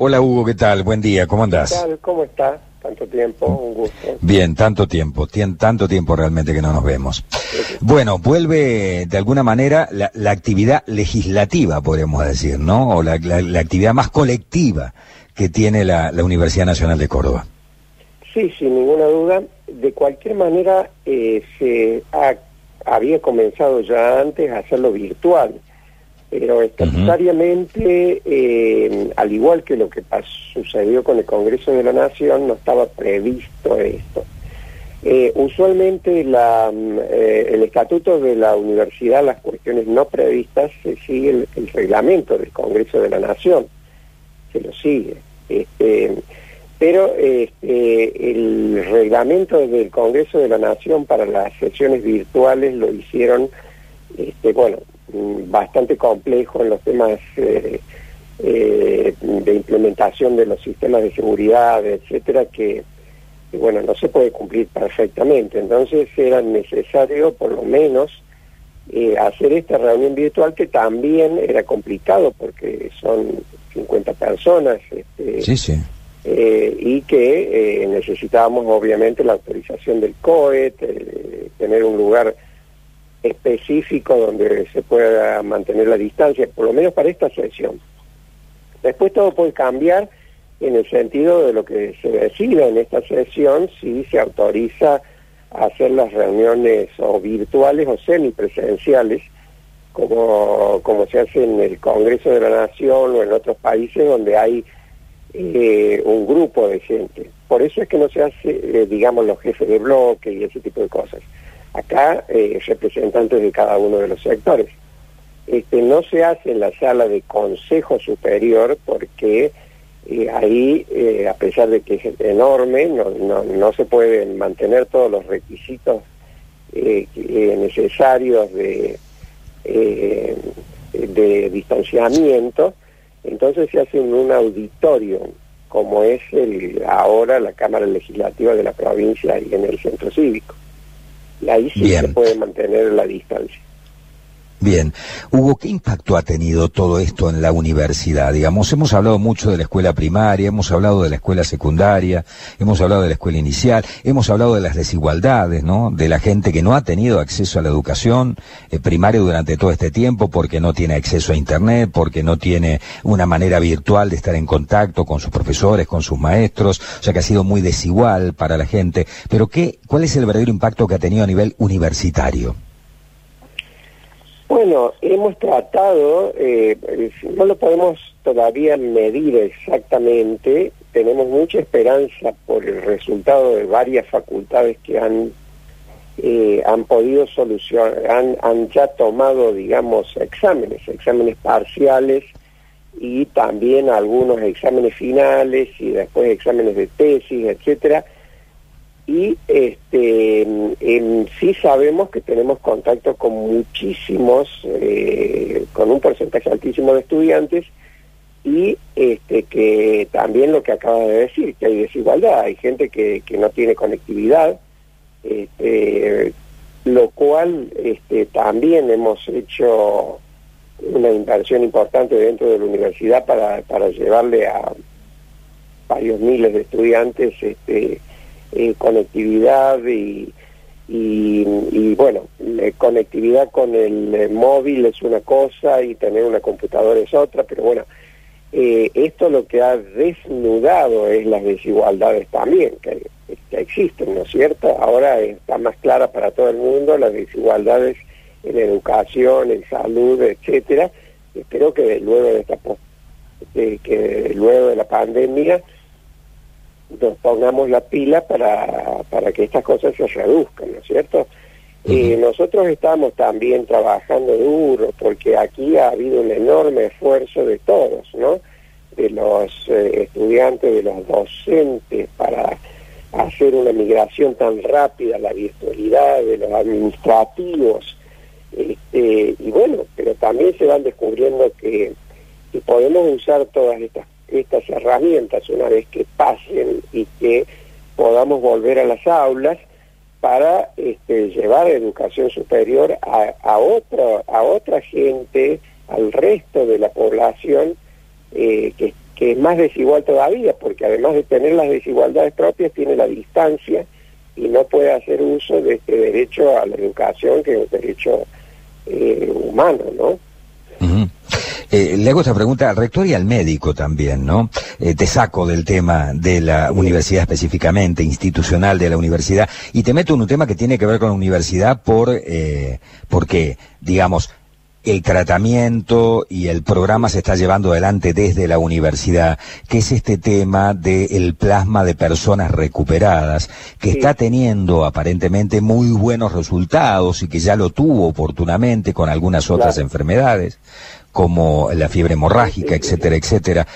Hola Hugo, ¿qué tal? Buen día, ¿cómo andás? ¿Qué tal? ¿Cómo está? Tanto tiempo, un gusto. Bien, tanto tiempo, tanto tiempo realmente que no nos vemos. Bueno, vuelve de alguna manera la, la actividad legislativa, podríamos decir, ¿no? O la, la, la actividad más colectiva que tiene la, la, Universidad Nacional de Córdoba. Sí, sin ninguna duda. De cualquier manera, eh, se ha, había comenzado ya antes a hacerlo virtual pero estatutariamente, eh, al igual que lo que pasó, sucedió con el Congreso de la Nación, no estaba previsto esto. Eh, usualmente mm, eh, el estatuto de la universidad, las cuestiones no previstas, se sigue el, el, reglamento del Congreso de la Nación, se lo sigue. Este, pero este, el reglamento del Congreso de la Nación para las sesiones virtuales lo hicieron, este, bueno, bastante complejo en los temas eh, eh, de implementación de los sistemas de seguridad, etcétera, que, bueno, no se puede cumplir perfectamente. Entonces era necesario, por lo menos, eh, hacer esta reunión virtual que también era complicado porque son 50 personas. Este, sí, sí. Eh, y que eh, necesitábamos obviamente la autorización del COE, tener un lugar específico donde se pueda mantener la distancia, por lo menos para esta sesión. Después todo puede cambiar en el sentido de lo que se decida en esta sesión, si se autoriza a hacer las reuniones o virtuales o semipresenciales, como, como se hace en el Congreso de la Nación o en otros países donde hay eh, un grupo de gente. Por eso es que no se hace, eh, digamos, los jefes de bloque y ese tipo de cosas acá eh, representantes de cada uno de los sectores. Este, no se hace en la sala de Consejo Superior porque eh, ahí, eh, a pesar de que es enorme, no, no, no se pueden mantener todos los requisitos necesarios de, de distanciamiento, entonces se hace en un auditorio, como es el, ahora la Cámara Legislativa de la provincia y en el Centro Cívico ahí sí Bien. se puede mantener la distancia. Bien. Hugo, ¿qué impacto ha tenido todo esto en la universidad? Digamos, hemos hablado mucho de la escuela primaria, hemos hablado de la escuela secundaria, hemos hablado de la escuela inicial, hemos hablado de las desigualdades, ¿no? De la gente que no ha tenido acceso a la educación eh, primaria durante todo este tiempo porque no tiene acceso a Internet, porque no tiene una manera virtual de estar en contacto con sus profesores, con sus maestros, o sea que ha sido muy desigual para la gente. Pero ¿qué, ¿cuál es el verdadero impacto que ha tenido a nivel universitario? Bueno, hemos tratado, eh, no lo podemos todavía medir exactamente, tenemos mucha esperanza por el resultado de varias facultades que han eh, han podido solucionar, han, han ya tomado, digamos, exámenes, exámenes parciales y también algunos exámenes finales y después exámenes de tesis, etcétera, y este sí sabemos que tenemos contacto con muchísimos, eh, con un porcentaje altísimo de estudiantes y este que también lo que acaba de decir, que hay desigualdad, hay gente que, que no tiene conectividad, este, lo cual este, también hemos hecho una inversión importante dentro de la universidad para, para llevarle a varios miles de estudiantes este, eh, conectividad y, y, y bueno, eh, conectividad con el eh, móvil es una cosa y tener una computadora es otra, pero bueno, eh, esto lo que ha desnudado es las desigualdades también que, que existen, ¿no es cierto? Ahora está más clara para todo el mundo las desigualdades en educación, en salud, etcétera. Espero que luego de esta de, que luego de la pandemia nos pongamos la pila para, para que estas cosas se reduzcan, ¿no es cierto? Uh -huh. eh, nosotros estamos también trabajando duro porque aquí ha habido un enorme esfuerzo de todos, ¿no? De los eh, estudiantes, de los docentes para hacer una migración tan rápida a la virtualidad, de los administrativos, este, y bueno, pero también se van descubriendo que, que podemos usar todas estas estas herramientas una vez que pasen y que podamos volver a las aulas para este, llevar educación superior a, a, otra, a otra gente, al resto de la población eh, que, que es más desigual todavía, porque además de tener las desigualdades propias, tiene la distancia y no puede hacer uso de este derecho a la educación, que es un derecho eh, humano, ¿no? Eh, le hago esta pregunta al rector y al médico también, ¿no? Eh, te saco del tema de la universidad específicamente, institucional de la universidad, y te meto en un tema que tiene que ver con la universidad por, eh, porque, digamos, el tratamiento y el programa se está llevando adelante desde la universidad, que es este tema del plasma de personas recuperadas, que está teniendo aparentemente muy buenos resultados y que ya lo tuvo oportunamente con algunas otras enfermedades como la fiebre hemorrágica, etcétera, etcétera.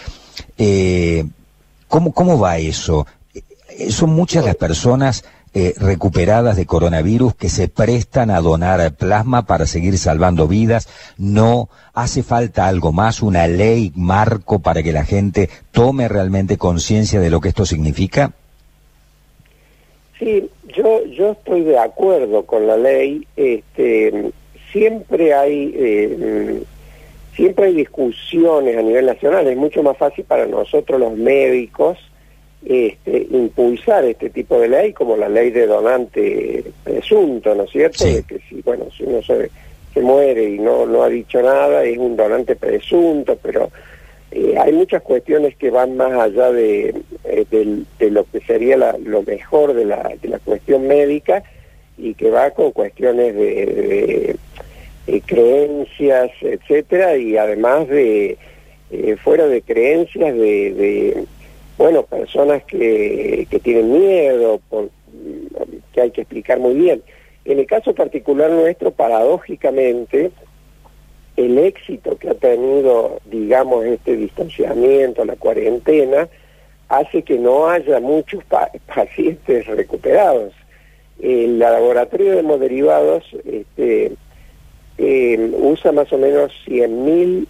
Eh, ¿cómo, ¿Cómo va eso? Eh, son muchas las personas eh, recuperadas de coronavirus que se prestan a donar plasma para seguir salvando vidas. No hace falta algo más, una ley marco para que la gente tome realmente conciencia de lo que esto significa. Sí, yo yo estoy de acuerdo con la ley. Este, siempre hay siempre hay discusiones a nivel nacional, es mucho más fácil para nosotros los médicos este, impulsar este tipo de ley como la ley de donante presunto, ¿no es cierto? De que si, bueno, si uno se, se muere y no, no ha dicho nada, es un donante presunto, pero eh, hay muchas cuestiones que van más allá de, eh, de, lo que sería lo mejor de la, de la cuestión médica y que va con cuestiones de eh, creencias, etcétera, y además de eh, fuera de creencias de, bueno, personas que, que tienen miedo, que hay que explicar muy bien. En el caso particular nuestro, paradójicamente, el éxito que ha tenido, digamos, este distanciamiento, la cuarentena, hace que no haya muchos pacientes recuperados. El laboratorio de hemoderivados este, eh, usa más o menos 100.000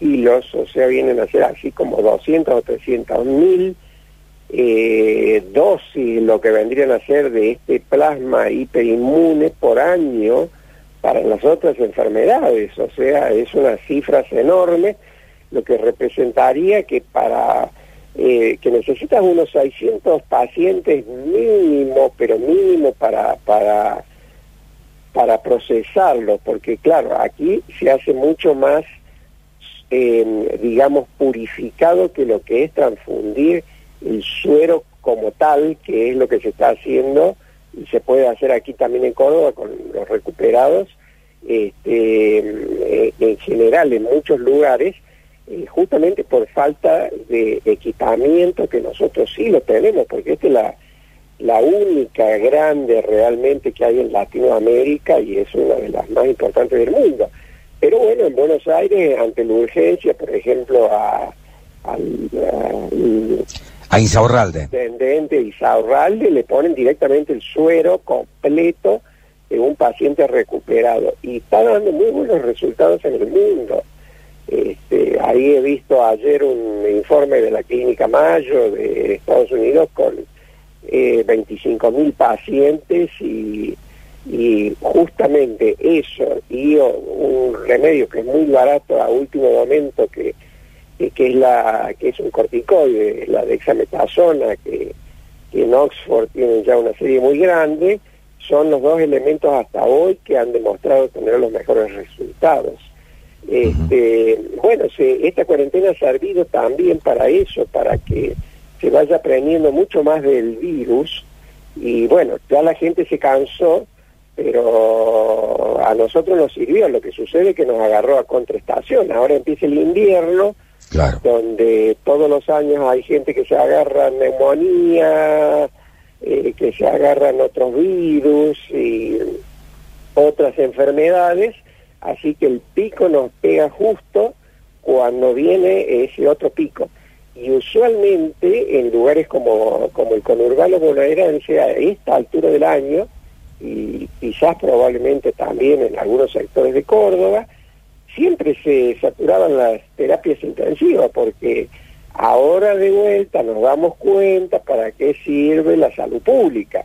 hilos, o sea, vienen a ser así como 200 o 300 mil eh, dosis, lo que vendrían a ser de este plasma hiperinmune por año para las otras enfermedades, o sea, es una cifra enorme, lo que representaría que para eh, que necesitas unos 600 pacientes mínimo, pero mínimo para para para procesarlo, porque claro, aquí se hace mucho más, eh, digamos, purificado que lo que es transfundir el suero como tal, que es lo que se está haciendo y se puede hacer aquí también en Córdoba con los recuperados, este, eh, en general en muchos lugares, eh, justamente por falta de equipamiento que nosotros sí lo tenemos, porque esta es la la única grande realmente que hay en Latinoamérica y es una de las más importantes del mundo. Pero bueno, en Buenos Aires, ante la urgencia, por ejemplo, a, al, a, Insaurralde. Intendente Insaurralde le ponen directamente el suero completo de un paciente recuperado y está dando muy buenos resultados en el mundo. Este, ahí he visto ayer un informe de la Clínica Mayo de Estados Unidos con eh, 25 mil pacientes y, y justamente eso y un remedio que es muy barato a último momento que, que, es la que es un corticoide, la dexametasona que, que en Oxford tienen ya una serie muy grande, son los dos elementos hasta hoy que han demostrado tener los mejores resultados. Este, bueno, se, esta cuarentena ha servido también para eso, para que se vaya aprendiendo mucho más del virus y bueno, ya la gente se cansó, pero a nosotros nos sirvió. Lo que sucede es que nos agarró a contraestación. Ahora empieza el invierno, donde todos los años hay gente que se agarra neumonía, eh, que se agarran otros virus y otras enfermedades, así que el pico nos pega justo cuando viene ese otro pico y usualmente en lugares como, como el conurbano bonaerense a esta altura del año y quizás probablemente también en algunos sectores de Córdoba, siempre se saturaban las terapias intensivas porque ahora de vuelta nos damos cuenta para qué sirve la salud pública.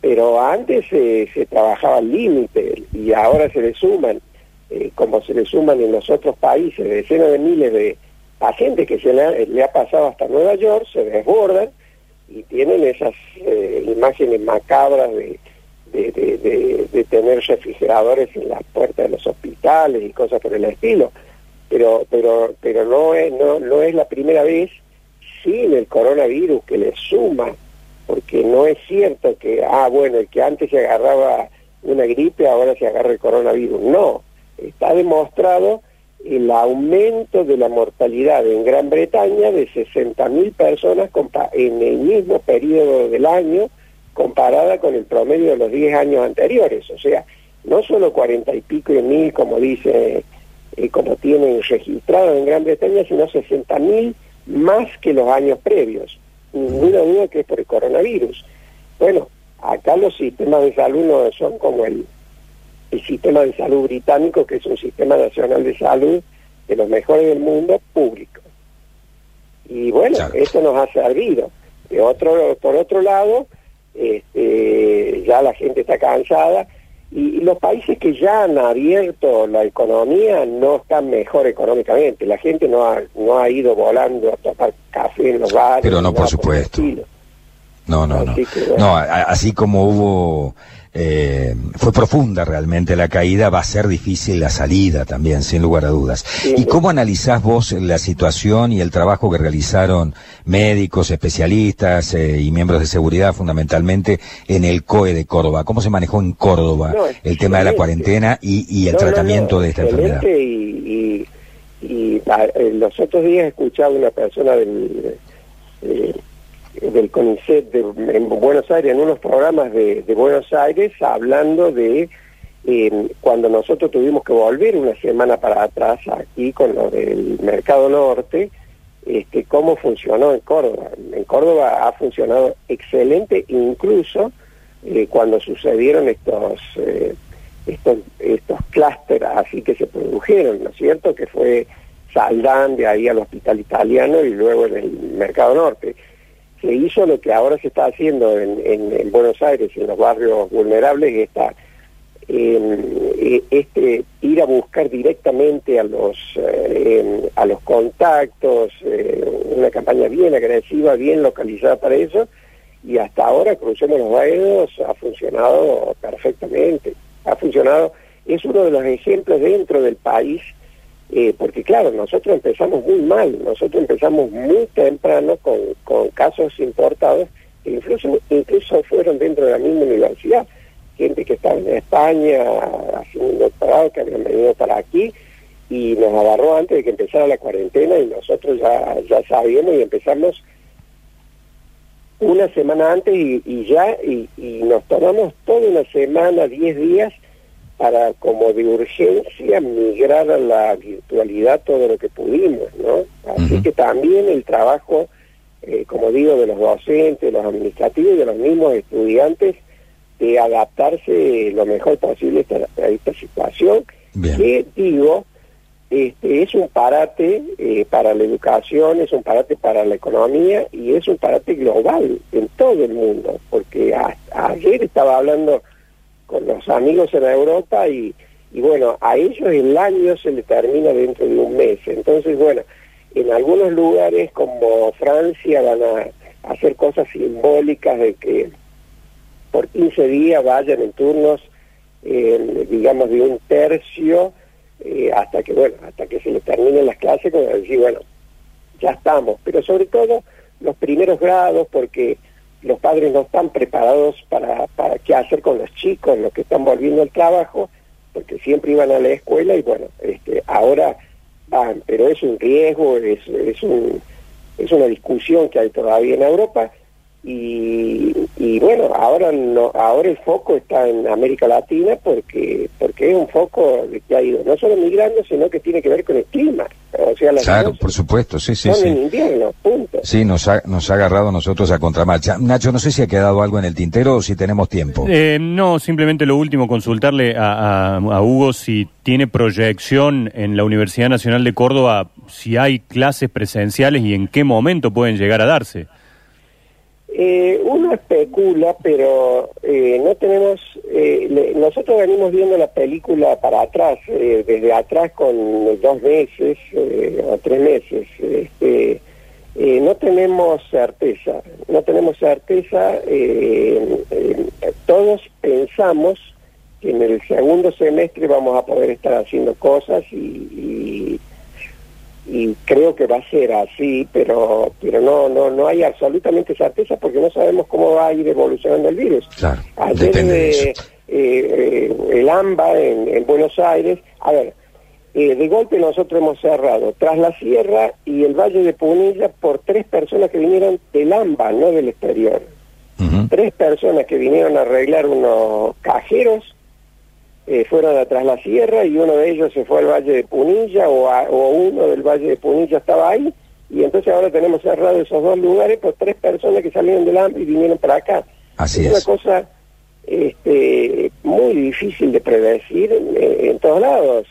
Pero antes se, se trabajaba al límite y ahora se le suman, eh, como se le suman en los otros países, decenas de miles de pacientes que se le ha, pasado hasta Nueva York se desbordan y tienen esas eh, imágenes macabras de, de, tener refrigeradores en las puertas de los hospitales y cosas por el estilo. Pero, pero, pero no es, no, no es la primera vez sin el coronavirus que le suma, porque no es cierto que, ah, bueno, el que antes se agarraba una gripe ahora se agarra el coronavirus. No, está demostrado el aumento de la mortalidad en Gran Bretaña de 60.000 personas en el mismo periodo del año comparada con el promedio de los 10 años anteriores. O sea, no solo 40 y pico de mil, como dice, eh, como tienen registrado en Gran Bretaña, sino 60.000 más que los años previos. Ninguna duda que es por el coronavirus. Bueno, acá los sistemas de salud no son como el el sistema de salud británico, que es un sistema nacional de salud de los mejores del mundo, público. Y bueno, eso nos ha servido. De otro, por otro lado, este, ya la gente está cansada y, los países que ya han abierto la economía no están mejor económicamente. La gente no ha, no ha ido volando a tomar café en los bares. Pero no, por supuesto. No, no, no. no, así como hubo eh, fue profunda realmente la caída, va a ser difícil la salida también, sin lugar a dudas. ¿Y cómo analizás vos la situación y el trabajo que realizaron médicos, especialistas eh, y miembros de seguridad fundamentalmente en el COE de Córdoba? ¿Cómo se manejó en Córdoba el tema de la cuarentena y, el tratamiento de esta enfermedad? Y, y, eh, los otros días he escuchado una persona del... Eh, del CONICET de, en Buenos Aires, en unos programas de, Buenos Aires, hablando de eh, cuando nosotros tuvimos que volver una semana para atrás aquí con lo del Mercado Norte, este, cómo funcionó en Córdoba. En Córdoba ha funcionado excelente, incluso eh, cuando sucedieron estos, eh, estos, estos clústeres así que se produjeron, ¿no es cierto? Que fue Saldán, de ahí al Hospital Italiano y luego en el Mercado Norte se hizo lo que ahora se está haciendo en, en, Buenos Aires, en los barrios vulnerables, está eh, este ir a buscar directamente a los eh, a los contactos, eh, una campaña bien agresiva, bien localizada para eso, y hasta ahora Crucemos los Dedos ha funcionado perfectamente, ha funcionado, es uno de los ejemplos dentro del país eh, porque claro, nosotros empezamos muy mal, nosotros empezamos muy temprano con, con casos importados que incluso, incluso fueron dentro de la misma universidad, gente que estaba en España haciendo un doctorado, que habían venido para aquí y nos agarró antes de que empezara la cuarentena y nosotros ya, ya sabíamos y empezamos una semana antes y, y ya y, y nos tomamos toda una semana, diez días, para como de urgencia migrar a la virtualidad todo lo que pudimos, ¿no? Así que también el trabajo, eh, como digo, de los docentes, de los administrativos y de los mismos estudiantes, de adaptarse lo mejor posible a esta, situación, que digo, este, es un parate eh, para la educación, es un parate para la economía y es un parate global en todo el mundo, porque ayer estaba hablando con los amigos en Europa y, y bueno, a ellos el año se le termina dentro de un mes. Entonces, bueno, en algunos lugares como Francia van a hacer cosas simbólicas de que por 15 días vayan en turnos, digamos, de un tercio eh, hasta que, bueno, hasta que se le terminen las clases, como decir, bueno, ya estamos. Pero sobre todo los primeros grados, porque los padres no están preparados para, para qué hacer con los chicos, los que están volviendo al trabajo, porque siempre iban a la escuela y bueno, este, ahora van, pero es un riesgo, es, es, un, es una discusión que hay todavía en Europa y, y bueno, ahora no, ahora el foco está en América Latina porque porque es un foco que ha ido no solo migrando, sino que tiene que ver con el clima. O sea, claro, por supuesto, sí, sí, sí. en invierno, punto. Sí, nos ha, nos ha agarrado a nosotros a contramarcha. Nacho, no sé si ha quedado algo en el tintero o si tenemos tiempo. Eh, no, simplemente lo último, consultarle a, a Hugo si tiene proyección en la Universidad Nacional de Córdoba, si hay clases presenciales y en qué momento pueden llegar a darse. Eh, uno especula, pero eh, no tenemos... Eh, nosotros venimos viendo la película para atrás, desde atrás con dos meses o tres meses. Este, no tenemos certeza, no tenemos certeza. todos pensamos que en el segundo semestre vamos a poder estar haciendo cosas y y creo que va a ser así, pero pero no no no hay absolutamente certeza porque no sabemos cómo va a ir evolucionando el virus. Claro, Ayer de eh, eh, el AMBA en, Buenos Aires, a ver, eh, de golpe nosotros hemos cerrado tras la sierra y el Valle de Punilla por tres personas que vinieron del AMBA, no del exterior. Tres personas que vinieron a arreglar unos cajeros eh, fueron atrás la sierra y uno de ellos se fue al Valle de Punilla o, uno del Valle de Punilla estaba ahí y entonces ahora tenemos cerrado esos dos lugares por tres personas que salieron del hambre y vinieron para acá. Así es, una cosa este, muy difícil de predecir en, todos lados.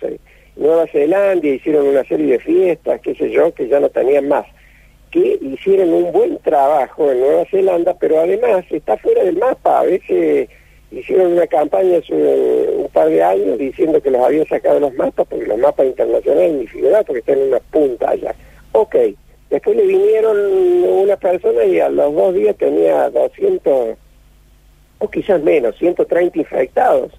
Nueva Zelanda hicieron una serie de fiestas, qué sé yo, que ya no tenían más. Que hicieron un buen trabajo en Nueva Zelanda, pero además está fuera del mapa. A veces hicieron una campaña hace un, par de años diciendo que los habían sacado los mapas, porque los mapas internacionales ni figura porque están en una punta allá. Ok, después le vinieron una persona y a los dos días tenía 200, o quizás menos, 130 infectados.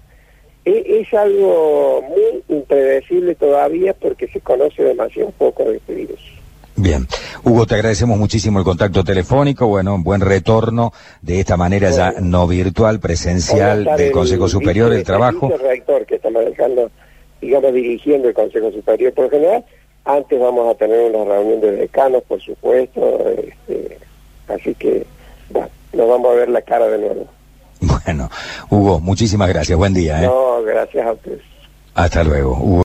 E, es algo muy impredecible todavía porque se conoce demasiado poco de este virus. Bien. Hugo, te agradecemos muchísimo el contacto telefónico, bueno, buen retorno de esta manera ya no virtual, presencial del Consejo Superior del Trabajo. El rector que está manejando, digamos, dirigiendo el Consejo Superior por general. Antes vamos a tener una reunión de decanos, por supuesto, este, así que nos vamos a ver la cara de nuevo. Bueno, Hugo, muchísimas gracias, buen día. ¿eh? No, gracias a ustedes. Hasta luego. Hugo.